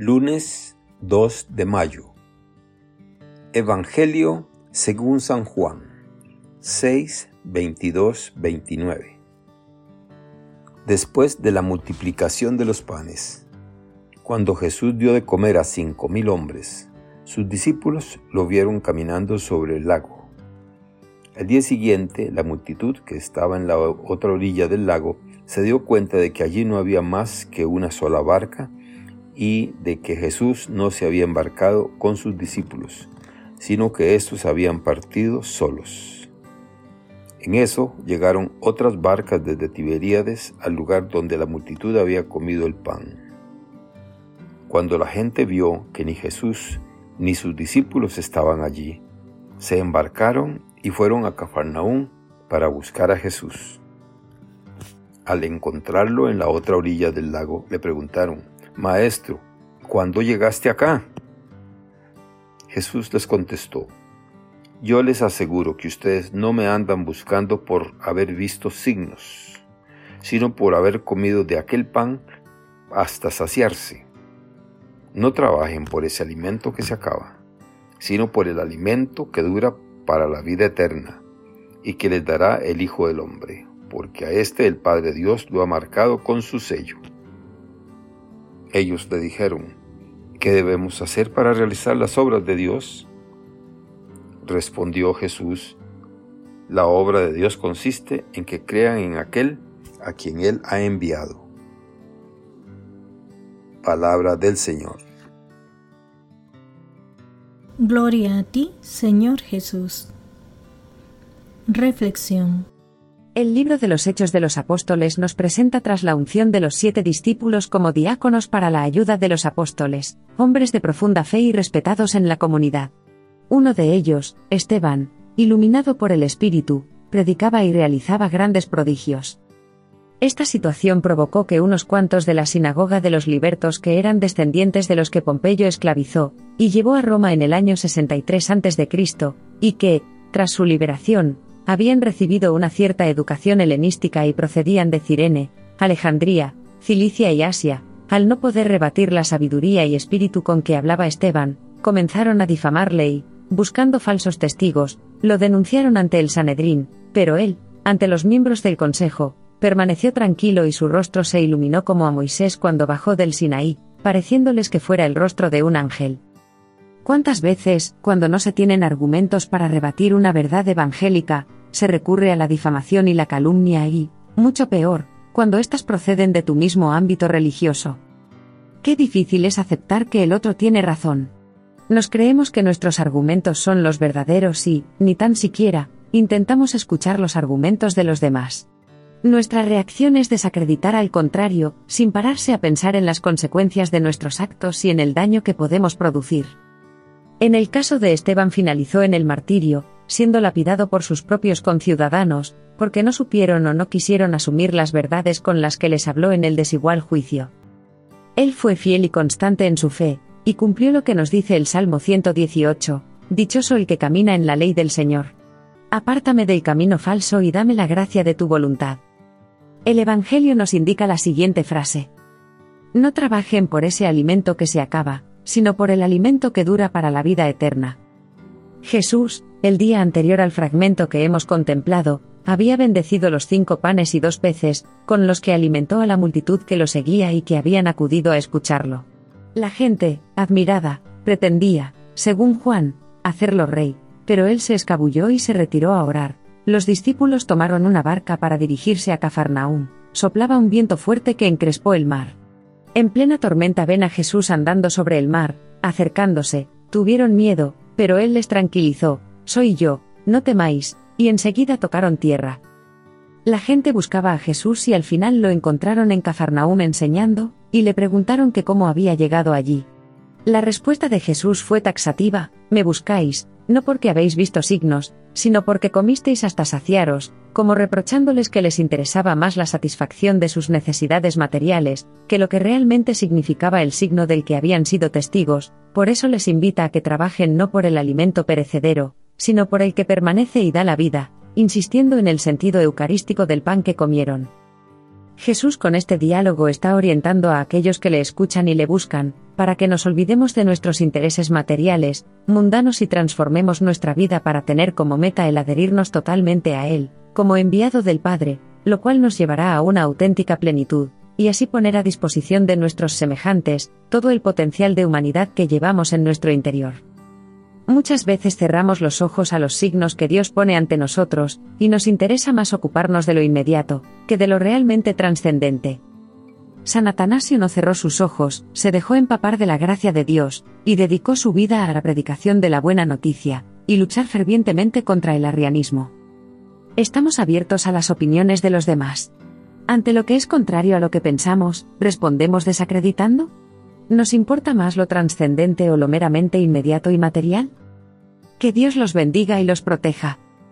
Lunes 2 de mayo. Evangelio según San Juan 6, 22, 29. Después de la multiplicación de los panes, cuando Jesús dio de comer a cinco mil hombres, sus discípulos lo vieron caminando sobre el lago. Al día siguiente, la multitud que estaba en la otra orilla del lago se dio cuenta de que allí no había más que una sola barca y de que Jesús no se había embarcado con sus discípulos, sino que éstos habían partido solos. En eso llegaron otras barcas desde Tiberíades al lugar donde la multitud había comido el pan. Cuando la gente vio que ni Jesús ni sus discípulos estaban allí, se embarcaron y fueron a Cafarnaún para buscar a Jesús. Al encontrarlo en la otra orilla del lago, le preguntaron, Maestro, ¿cuándo llegaste acá? Jesús les contestó, Yo les aseguro que ustedes no me andan buscando por haber visto signos, sino por haber comido de aquel pan hasta saciarse. No trabajen por ese alimento que se acaba, sino por el alimento que dura para la vida eterna y que les dará el Hijo del Hombre, porque a este el Padre Dios lo ha marcado con su sello. Ellos le dijeron, ¿qué debemos hacer para realizar las obras de Dios? Respondió Jesús, la obra de Dios consiste en que crean en aquel a quien Él ha enviado. Palabra del Señor. Gloria a ti, Señor Jesús. Reflexión. El libro de los Hechos de los Apóstoles nos presenta tras la unción de los siete discípulos como diáconos para la ayuda de los apóstoles, hombres de profunda fe y respetados en la comunidad. Uno de ellos, Esteban, iluminado por el Espíritu, predicaba y realizaba grandes prodigios. Esta situación provocó que unos cuantos de la sinagoga de los libertos que eran descendientes de los que Pompeyo esclavizó, y llevó a Roma en el año 63 a.C., y que, tras su liberación, habían recibido una cierta educación helenística y procedían de Cirene, Alejandría, Cilicia y Asia, al no poder rebatir la sabiduría y espíritu con que hablaba Esteban, comenzaron a difamarle y, buscando falsos testigos, lo denunciaron ante el Sanedrín, pero él, ante los miembros del Consejo, permaneció tranquilo y su rostro se iluminó como a Moisés cuando bajó del Sinaí, pareciéndoles que fuera el rostro de un ángel. ¿Cuántas veces, cuando no se tienen argumentos para rebatir una verdad evangélica, se recurre a la difamación y la calumnia y, mucho peor, cuando éstas proceden de tu mismo ámbito religioso. Qué difícil es aceptar que el otro tiene razón. Nos creemos que nuestros argumentos son los verdaderos y, ni tan siquiera, intentamos escuchar los argumentos de los demás. Nuestra reacción es desacreditar al contrario, sin pararse a pensar en las consecuencias de nuestros actos y en el daño que podemos producir. En el caso de Esteban finalizó en el martirio, siendo lapidado por sus propios conciudadanos, porque no supieron o no quisieron asumir las verdades con las que les habló en el desigual juicio. Él fue fiel y constante en su fe, y cumplió lo que nos dice el Salmo 118, Dichoso el que camina en la ley del Señor. Apártame del camino falso y dame la gracia de tu voluntad. El Evangelio nos indica la siguiente frase. No trabajen por ese alimento que se acaba, sino por el alimento que dura para la vida eterna. Jesús, el día anterior al fragmento que hemos contemplado, había bendecido los cinco panes y dos peces, con los que alimentó a la multitud que lo seguía y que habían acudido a escucharlo. La gente, admirada, pretendía, según Juan, hacerlo rey, pero él se escabulló y se retiró a orar. Los discípulos tomaron una barca para dirigirse a Cafarnaúm. Soplaba un viento fuerte que encrespó el mar. En plena tormenta ven a Jesús andando sobre el mar, acercándose, tuvieron miedo, pero él les tranquilizó, soy yo, no temáis, y enseguida tocaron tierra. La gente buscaba a Jesús y al final lo encontraron en Cafarnaúm enseñando, y le preguntaron que cómo había llegado allí. La respuesta de Jesús fue taxativa, me buscáis, no porque habéis visto signos, sino porque comisteis hasta saciaros, como reprochándoles que les interesaba más la satisfacción de sus necesidades materiales, que lo que realmente significaba el signo del que habían sido testigos, por eso les invita a que trabajen no por el alimento perecedero, sino por el que permanece y da la vida, insistiendo en el sentido eucarístico del pan que comieron. Jesús con este diálogo está orientando a aquellos que le escuchan y le buscan, para que nos olvidemos de nuestros intereses materiales, mundanos y transformemos nuestra vida para tener como meta el adherirnos totalmente a Él, como enviado del Padre, lo cual nos llevará a una auténtica plenitud, y así poner a disposición de nuestros semejantes todo el potencial de humanidad que llevamos en nuestro interior. Muchas veces cerramos los ojos a los signos que Dios pone ante nosotros, y nos interesa más ocuparnos de lo inmediato, que de lo realmente trascendente. San Atanasio no cerró sus ojos, se dejó empapar de la gracia de Dios, y dedicó su vida a la predicación de la buena noticia, y luchar fervientemente contra el arrianismo. Estamos abiertos a las opiniones de los demás. Ante lo que es contrario a lo que pensamos, ¿respondemos desacreditando? ¿Nos importa más lo trascendente o lo meramente inmediato y material? Que Dios los bendiga y los proteja.